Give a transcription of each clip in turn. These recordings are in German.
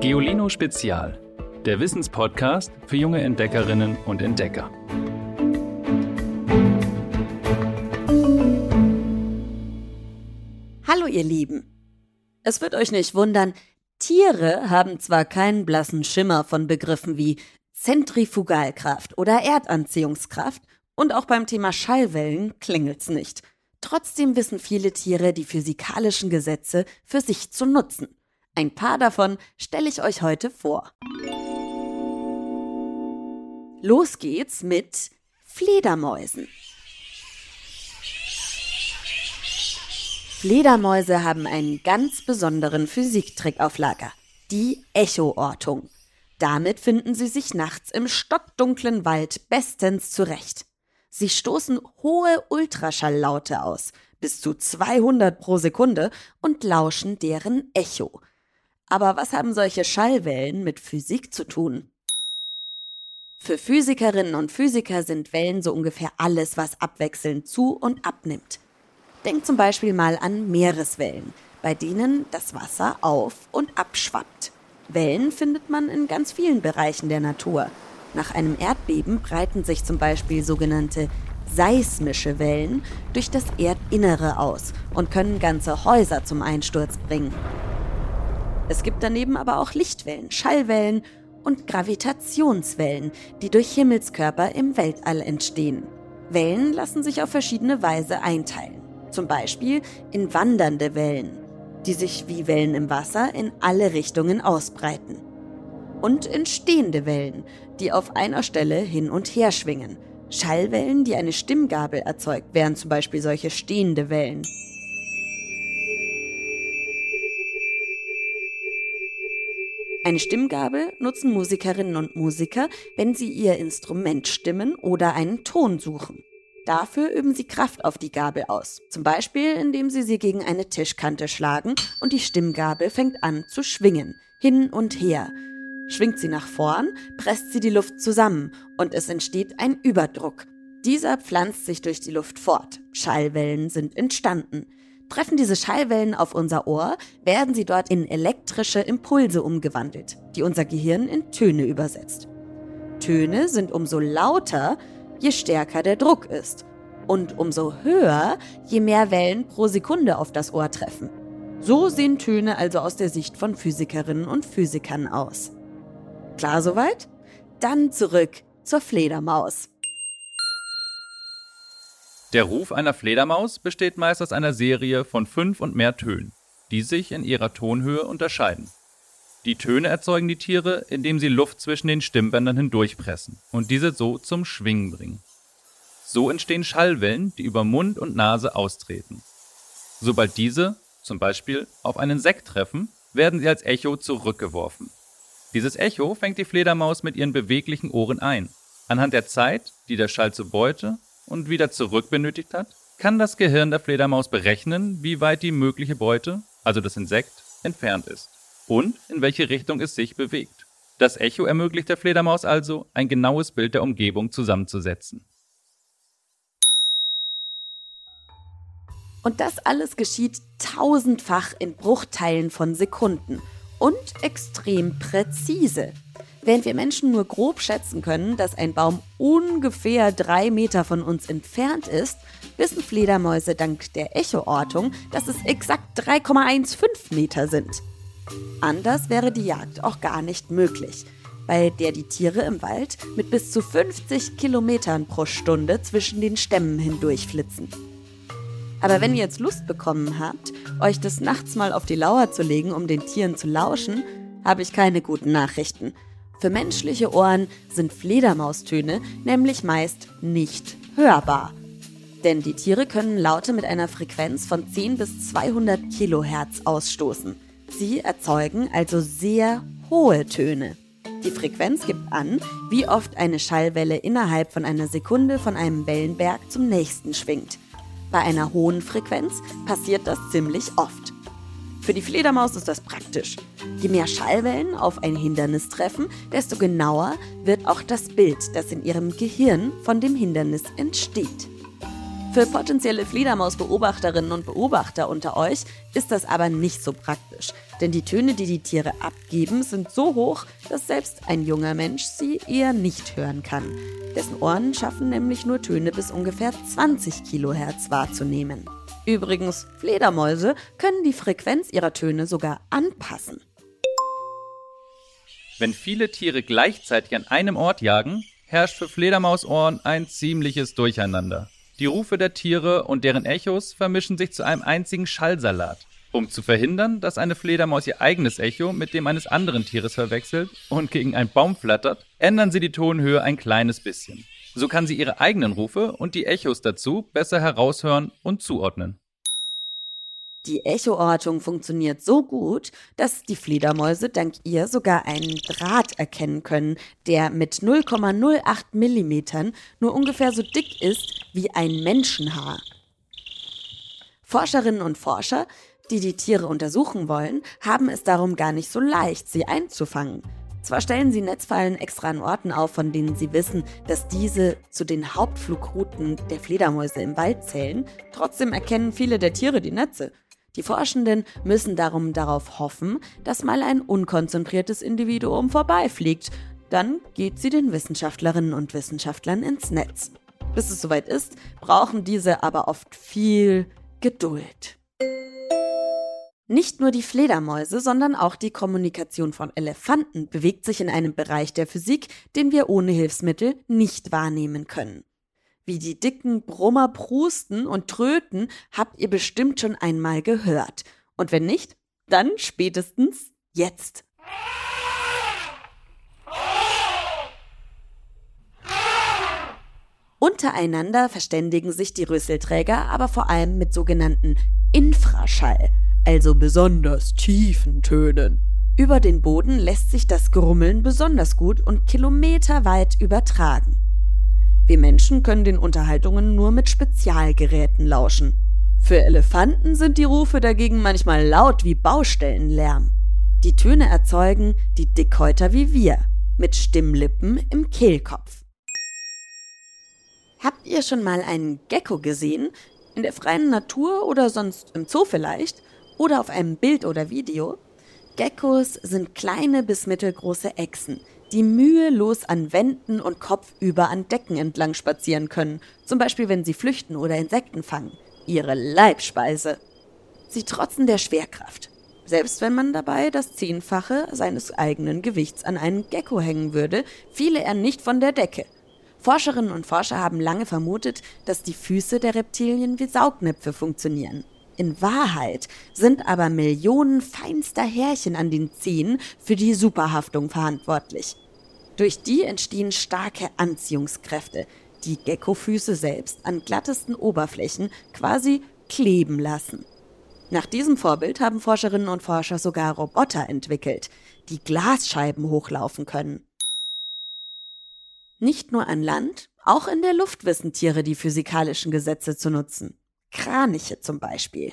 Geolino Spezial, der Wissenspodcast für junge Entdeckerinnen und Entdecker. Hallo ihr Lieben. Es wird euch nicht wundern, Tiere haben zwar keinen blassen Schimmer von Begriffen wie Zentrifugalkraft oder Erdanziehungskraft und auch beim Thema Schallwellen klingelt's nicht. Trotzdem wissen viele Tiere die physikalischen Gesetze für sich zu nutzen. Ein paar davon stelle ich euch heute vor. Los geht's mit Fledermäusen. Fledermäuse haben einen ganz besonderen Physiktrick auf Lager, die Echoortung. Damit finden sie sich nachts im stockdunklen Wald bestens zurecht. Sie stoßen hohe Ultraschalllaute aus, bis zu 200 pro Sekunde, und lauschen deren Echo. Aber was haben solche Schallwellen mit Physik zu tun? Für Physikerinnen und Physiker sind Wellen so ungefähr alles, was abwechselnd zu und abnimmt. Denkt zum Beispiel mal an Meereswellen, bei denen das Wasser auf und abschwappt. Wellen findet man in ganz vielen Bereichen der Natur. Nach einem Erdbeben breiten sich zum Beispiel sogenannte seismische Wellen durch das Erdinnere aus und können ganze Häuser zum Einsturz bringen. Es gibt daneben aber auch Lichtwellen, Schallwellen und Gravitationswellen, die durch Himmelskörper im Weltall entstehen. Wellen lassen sich auf verschiedene Weise einteilen, zum Beispiel in wandernde Wellen, die sich wie Wellen im Wasser in alle Richtungen ausbreiten und entstehende Wellen, die auf einer Stelle hin und her schwingen. Schallwellen, die eine Stimmgabel erzeugt, wären zum Beispiel solche stehende Wellen. Eine Stimmgabel nutzen Musikerinnen und Musiker, wenn sie ihr Instrument stimmen oder einen Ton suchen. Dafür üben sie Kraft auf die Gabel aus, zum Beispiel indem sie sie gegen eine Tischkante schlagen und die Stimmgabel fängt an zu schwingen, hin und her, Schwingt sie nach vorn, presst sie die Luft zusammen und es entsteht ein Überdruck. Dieser pflanzt sich durch die Luft fort. Schallwellen sind entstanden. Treffen diese Schallwellen auf unser Ohr, werden sie dort in elektrische Impulse umgewandelt, die unser Gehirn in Töne übersetzt. Töne sind umso lauter, je stärker der Druck ist. Und umso höher, je mehr Wellen pro Sekunde auf das Ohr treffen. So sehen Töne also aus der Sicht von Physikerinnen und Physikern aus. Klar soweit? Dann zurück zur Fledermaus. Der Ruf einer Fledermaus besteht meist aus einer Serie von fünf und mehr Tönen, die sich in ihrer Tonhöhe unterscheiden. Die Töne erzeugen die Tiere, indem sie Luft zwischen den Stimmbändern hindurchpressen und diese so zum Schwingen bringen. So entstehen Schallwellen, die über Mund und Nase austreten. Sobald diese, zum Beispiel, auf einen Sekt treffen, werden sie als Echo zurückgeworfen. Dieses Echo fängt die Fledermaus mit ihren beweglichen Ohren ein. Anhand der Zeit, die der Schall zur Beute und wieder zurück benötigt hat, kann das Gehirn der Fledermaus berechnen, wie weit die mögliche Beute, also das Insekt, entfernt ist und in welche Richtung es sich bewegt. Das Echo ermöglicht der Fledermaus also, ein genaues Bild der Umgebung zusammenzusetzen. Und das alles geschieht tausendfach in Bruchteilen von Sekunden und extrem präzise. Während wir Menschen nur grob schätzen können, dass ein Baum ungefähr drei Meter von uns entfernt ist, wissen Fledermäuse dank der Echoortung, dass es exakt 3,15 Meter sind. Anders wäre die Jagd auch gar nicht möglich, bei der die Tiere im Wald mit bis zu 50 Kilometern pro Stunde zwischen den Stämmen hindurchflitzen. Aber wenn ihr jetzt Lust bekommen habt, euch des Nachts mal auf die Lauer zu legen, um den Tieren zu lauschen, habe ich keine guten Nachrichten. Für menschliche Ohren sind Fledermaustöne nämlich meist nicht hörbar. Denn die Tiere können Laute mit einer Frequenz von 10 bis 200 Kilohertz ausstoßen. Sie erzeugen also sehr hohe Töne. Die Frequenz gibt an, wie oft eine Schallwelle innerhalb von einer Sekunde von einem Wellenberg zum nächsten schwingt. Bei einer hohen Frequenz passiert das ziemlich oft. Für die Fledermaus ist das praktisch. Je mehr Schallwellen auf ein Hindernis treffen, desto genauer wird auch das Bild, das in ihrem Gehirn von dem Hindernis entsteht. Für potenzielle Fledermausbeobachterinnen und Beobachter unter euch ist das aber nicht so praktisch, denn die Töne, die die Tiere abgeben, sind so hoch, dass selbst ein junger Mensch sie eher nicht hören kann. Dessen Ohren schaffen nämlich nur Töne bis ungefähr 20 Kilohertz wahrzunehmen. Übrigens, Fledermäuse können die Frequenz ihrer Töne sogar anpassen. Wenn viele Tiere gleichzeitig an einem Ort jagen, herrscht für Fledermausohren ein ziemliches Durcheinander. Die Rufe der Tiere und deren Echos vermischen sich zu einem einzigen Schallsalat. Um zu verhindern, dass eine Fledermaus ihr eigenes Echo mit dem eines anderen Tieres verwechselt und gegen einen Baum flattert, ändern sie die Tonhöhe ein kleines bisschen. So kann sie ihre eigenen Rufe und die Echos dazu besser heraushören und zuordnen. Die Echoortung funktioniert so gut, dass die Fledermäuse dank ihr sogar einen Draht erkennen können, der mit 0,08 mm nur ungefähr so dick ist wie ein Menschenhaar. Forscherinnen und Forscher, die die Tiere untersuchen wollen, haben es darum gar nicht so leicht, sie einzufangen. Zwar stellen sie Netzfallen extra an Orten auf, von denen sie wissen, dass diese zu den Hauptflugrouten der Fledermäuse im Wald zählen, trotzdem erkennen viele der Tiere die Netze. Die Forschenden müssen darum darauf hoffen, dass mal ein unkonzentriertes Individuum vorbeifliegt. Dann geht sie den Wissenschaftlerinnen und Wissenschaftlern ins Netz. Bis es soweit ist, brauchen diese aber oft viel Geduld. Nicht nur die Fledermäuse, sondern auch die Kommunikation von Elefanten bewegt sich in einem Bereich der Physik, den wir ohne Hilfsmittel nicht wahrnehmen können. Wie die dicken Brummer prusten und tröten, habt ihr bestimmt schon einmal gehört. Und wenn nicht, dann spätestens jetzt. Untereinander verständigen sich die Rüsselträger aber vor allem mit sogenannten Infraschall, also besonders tiefen Tönen. Über den Boden lässt sich das Grummeln besonders gut und kilometerweit übertragen. Wir Menschen können den Unterhaltungen nur mit Spezialgeräten lauschen. Für Elefanten sind die Rufe dagegen manchmal laut wie Baustellenlärm. Die Töne erzeugen die Dickhäuter wie wir, mit Stimmlippen im Kehlkopf. Habt ihr schon mal einen Gecko gesehen? In der freien Natur oder sonst im Zoo vielleicht? Oder auf einem Bild oder Video? Geckos sind kleine bis mittelgroße Echsen, die mühelos an Wänden und kopfüber an Decken entlang spazieren können, zum Beispiel wenn sie flüchten oder Insekten fangen. Ihre Leibspeise. Sie trotzen der Schwerkraft. Selbst wenn man dabei das Zehnfache seines eigenen Gewichts an einen Gecko hängen würde, fiele er nicht von der Decke. Forscherinnen und Forscher haben lange vermutet, dass die Füße der Reptilien wie Saugnäpfe funktionieren. In Wahrheit sind aber Millionen feinster Härchen an den Zehen für die Superhaftung verantwortlich. Durch die entstehen starke Anziehungskräfte, die Geckofüße selbst an glattesten Oberflächen quasi kleben lassen. Nach diesem Vorbild haben Forscherinnen und Forscher sogar Roboter entwickelt, die Glasscheiben hochlaufen können. Nicht nur an Land, auch in der Luft wissen Tiere die physikalischen Gesetze zu nutzen. Kraniche zum Beispiel.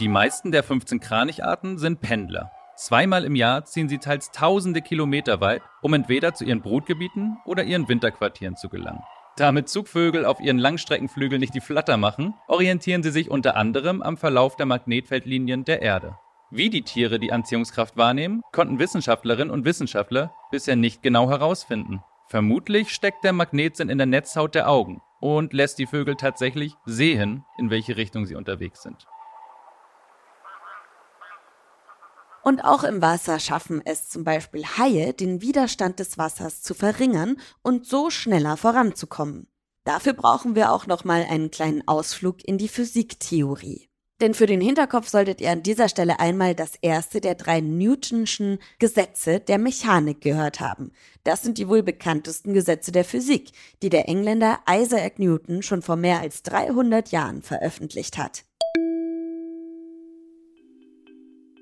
Die meisten der 15 Kranicharten sind Pendler. Zweimal im Jahr ziehen sie teils tausende Kilometer weit, um entweder zu ihren Brutgebieten oder ihren Winterquartieren zu gelangen. Damit Zugvögel auf ihren Langstreckenflügeln nicht die Flatter machen, orientieren sie sich unter anderem am Verlauf der Magnetfeldlinien der Erde. Wie die Tiere die Anziehungskraft wahrnehmen, konnten Wissenschaftlerinnen und Wissenschaftler bisher nicht genau herausfinden. Vermutlich steckt der Magnetsinn in der Netzhaut der Augen und lässt die Vögel tatsächlich sehen, in welche Richtung sie unterwegs sind. Und auch im Wasser schaffen es zum Beispiel Haie, den Widerstand des Wassers zu verringern und so schneller voranzukommen. Dafür brauchen wir auch nochmal einen kleinen Ausflug in die Physiktheorie. Denn für den Hinterkopf solltet ihr an dieser Stelle einmal das erste der drei Newtonschen Gesetze der Mechanik gehört haben. Das sind die wohl bekanntesten Gesetze der Physik, die der Engländer Isaac Newton schon vor mehr als 300 Jahren veröffentlicht hat.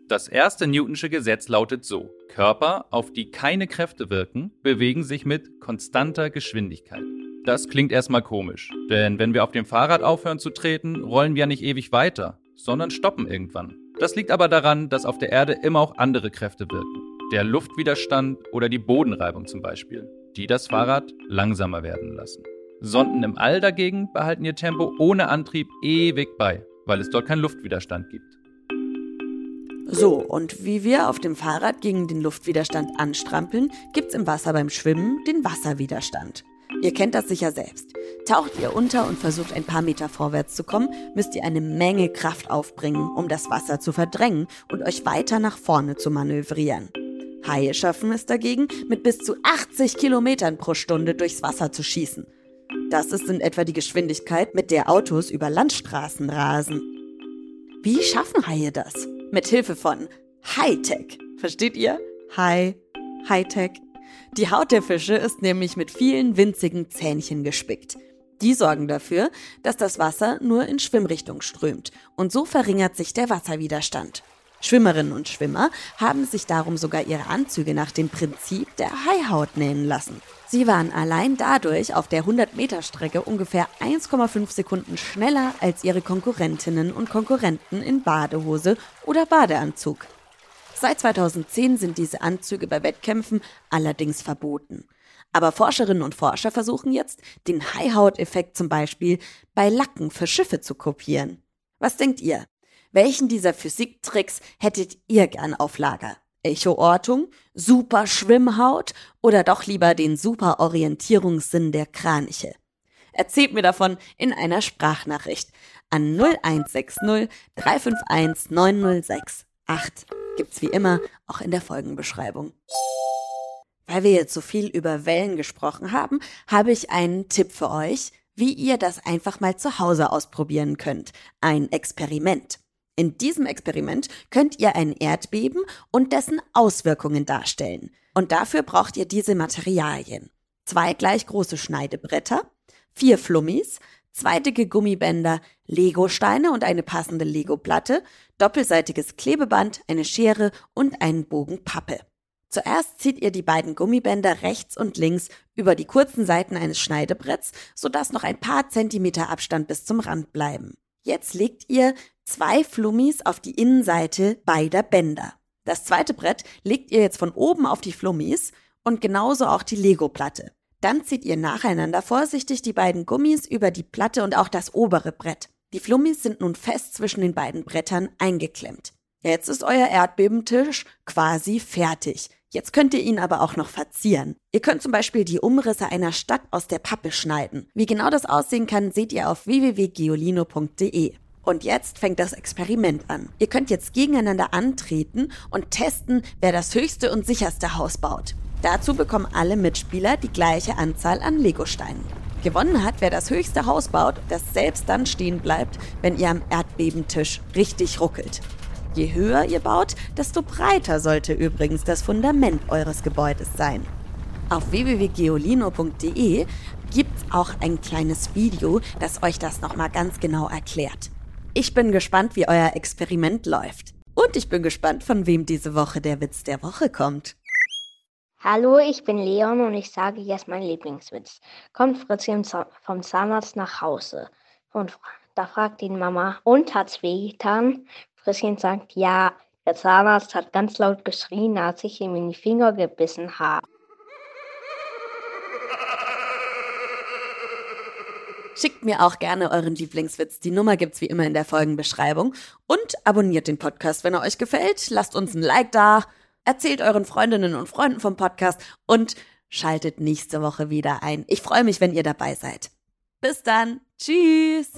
Das erste Newtonsche Gesetz lautet so: Körper, auf die keine Kräfte wirken, bewegen sich mit konstanter Geschwindigkeit. Das klingt erstmal komisch, denn wenn wir auf dem Fahrrad aufhören zu treten, rollen wir ja nicht ewig weiter, sondern stoppen irgendwann. Das liegt aber daran, dass auf der Erde immer auch andere Kräfte wirken. Der Luftwiderstand oder die Bodenreibung zum Beispiel. die das Fahrrad langsamer werden lassen. Sonden im All dagegen behalten ihr Tempo ohne Antrieb ewig bei, weil es dort keinen Luftwiderstand gibt. So, und wie wir auf dem Fahrrad gegen den Luftwiderstand anstrampeln, gibt's im Wasser beim Schwimmen den Wasserwiderstand. Ihr kennt das sicher selbst. Taucht ihr unter und versucht ein paar Meter vorwärts zu kommen, müsst ihr eine Menge Kraft aufbringen, um das Wasser zu verdrängen und euch weiter nach vorne zu manövrieren. Haie schaffen es dagegen, mit bis zu 80 Kilometern pro Stunde durchs Wasser zu schießen. Das ist in etwa die Geschwindigkeit, mit der Autos über Landstraßen rasen. Wie schaffen Haie das? Mit Hilfe von Hightech. Versteht ihr? Hi, Hightech. Die Haut der Fische ist nämlich mit vielen winzigen Zähnchen gespickt. Die sorgen dafür, dass das Wasser nur in Schwimmrichtung strömt und so verringert sich der Wasserwiderstand. Schwimmerinnen und Schwimmer haben sich darum sogar ihre Anzüge nach dem Prinzip der Haihaut nähen lassen. Sie waren allein dadurch auf der 100-Meter-Strecke ungefähr 1,5 Sekunden schneller als ihre Konkurrentinnen und Konkurrenten in Badehose oder Badeanzug. Seit 2010 sind diese Anzüge bei Wettkämpfen allerdings verboten. Aber Forscherinnen und Forscher versuchen jetzt, den Haihaut-Effekt zum Beispiel bei Lacken für Schiffe zu kopieren. Was denkt ihr? Welchen dieser Physiktricks hättet ihr gern auf Lager? Echoortung, super Schwimmhaut oder doch lieber den super Orientierungssinn der Kraniche? Erzählt mir davon in einer Sprachnachricht an 0160 351 906 8. Gibt's wie immer auch in der Folgenbeschreibung. Weil wir jetzt so viel über Wellen gesprochen haben, habe ich einen Tipp für euch, wie ihr das einfach mal zu Hause ausprobieren könnt. Ein Experiment. In diesem Experiment könnt ihr ein Erdbeben und dessen Auswirkungen darstellen. Und dafür braucht ihr diese Materialien. Zwei gleich große Schneidebretter, vier Flummis, zwei dicke Gummibänder, Legosteine und eine passende Legoplatte, doppelseitiges Klebeband, eine Schere und einen Bogen Pappe. Zuerst zieht ihr die beiden Gummibänder rechts und links über die kurzen Seiten eines Schneidebretts, sodass noch ein paar Zentimeter Abstand bis zum Rand bleiben. Jetzt legt ihr zwei Flummis auf die Innenseite beider Bänder. Das zweite Brett legt ihr jetzt von oben auf die Flummis und genauso auch die Lego-Platte. Dann zieht ihr nacheinander vorsichtig die beiden Gummis über die Platte und auch das obere Brett. Die Flummis sind nun fest zwischen den beiden Brettern eingeklemmt. Jetzt ist euer Erdbebentisch quasi fertig. Jetzt könnt ihr ihn aber auch noch verzieren. Ihr könnt zum Beispiel die Umrisse einer Stadt aus der Pappe schneiden. Wie genau das aussehen kann, seht ihr auf www.geolino.de. Und jetzt fängt das Experiment an. Ihr könnt jetzt gegeneinander antreten und testen, wer das höchste und sicherste Haus baut. Dazu bekommen alle Mitspieler die gleiche Anzahl an Legosteinen. Gewonnen hat, wer das höchste Haus baut, das selbst dann stehen bleibt, wenn ihr am Erdbebentisch richtig ruckelt. Je höher ihr baut, desto breiter sollte übrigens das Fundament eures Gebäudes sein. Auf www.geolino.de gibt's auch ein kleines Video, das euch das nochmal ganz genau erklärt. Ich bin gespannt, wie euer Experiment läuft. Und ich bin gespannt, von wem diese Woche der Witz der Woche kommt. Hallo, ich bin Leon und ich sage jetzt meinen Lieblingswitz. Kommt Fritzchen vom Zahnarzt nach Hause und da fragt ihn Mama, und hat's wehgetan? Fritzchen sagt, ja, der Zahnarzt hat ganz laut geschrien, als ich ihm in die Finger gebissen habe. Schickt mir auch gerne euren Lieblingswitz. Die Nummer gibt's wie immer in der Folgenbeschreibung. Und abonniert den Podcast, wenn er euch gefällt. Lasst uns ein Like da. Erzählt euren Freundinnen und Freunden vom Podcast und schaltet nächste Woche wieder ein. Ich freue mich, wenn ihr dabei seid. Bis dann. Tschüss.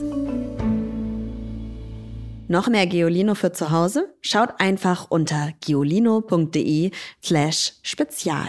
Noch mehr Geolino für zu Hause? Schaut einfach unter geolino.de slash spezial.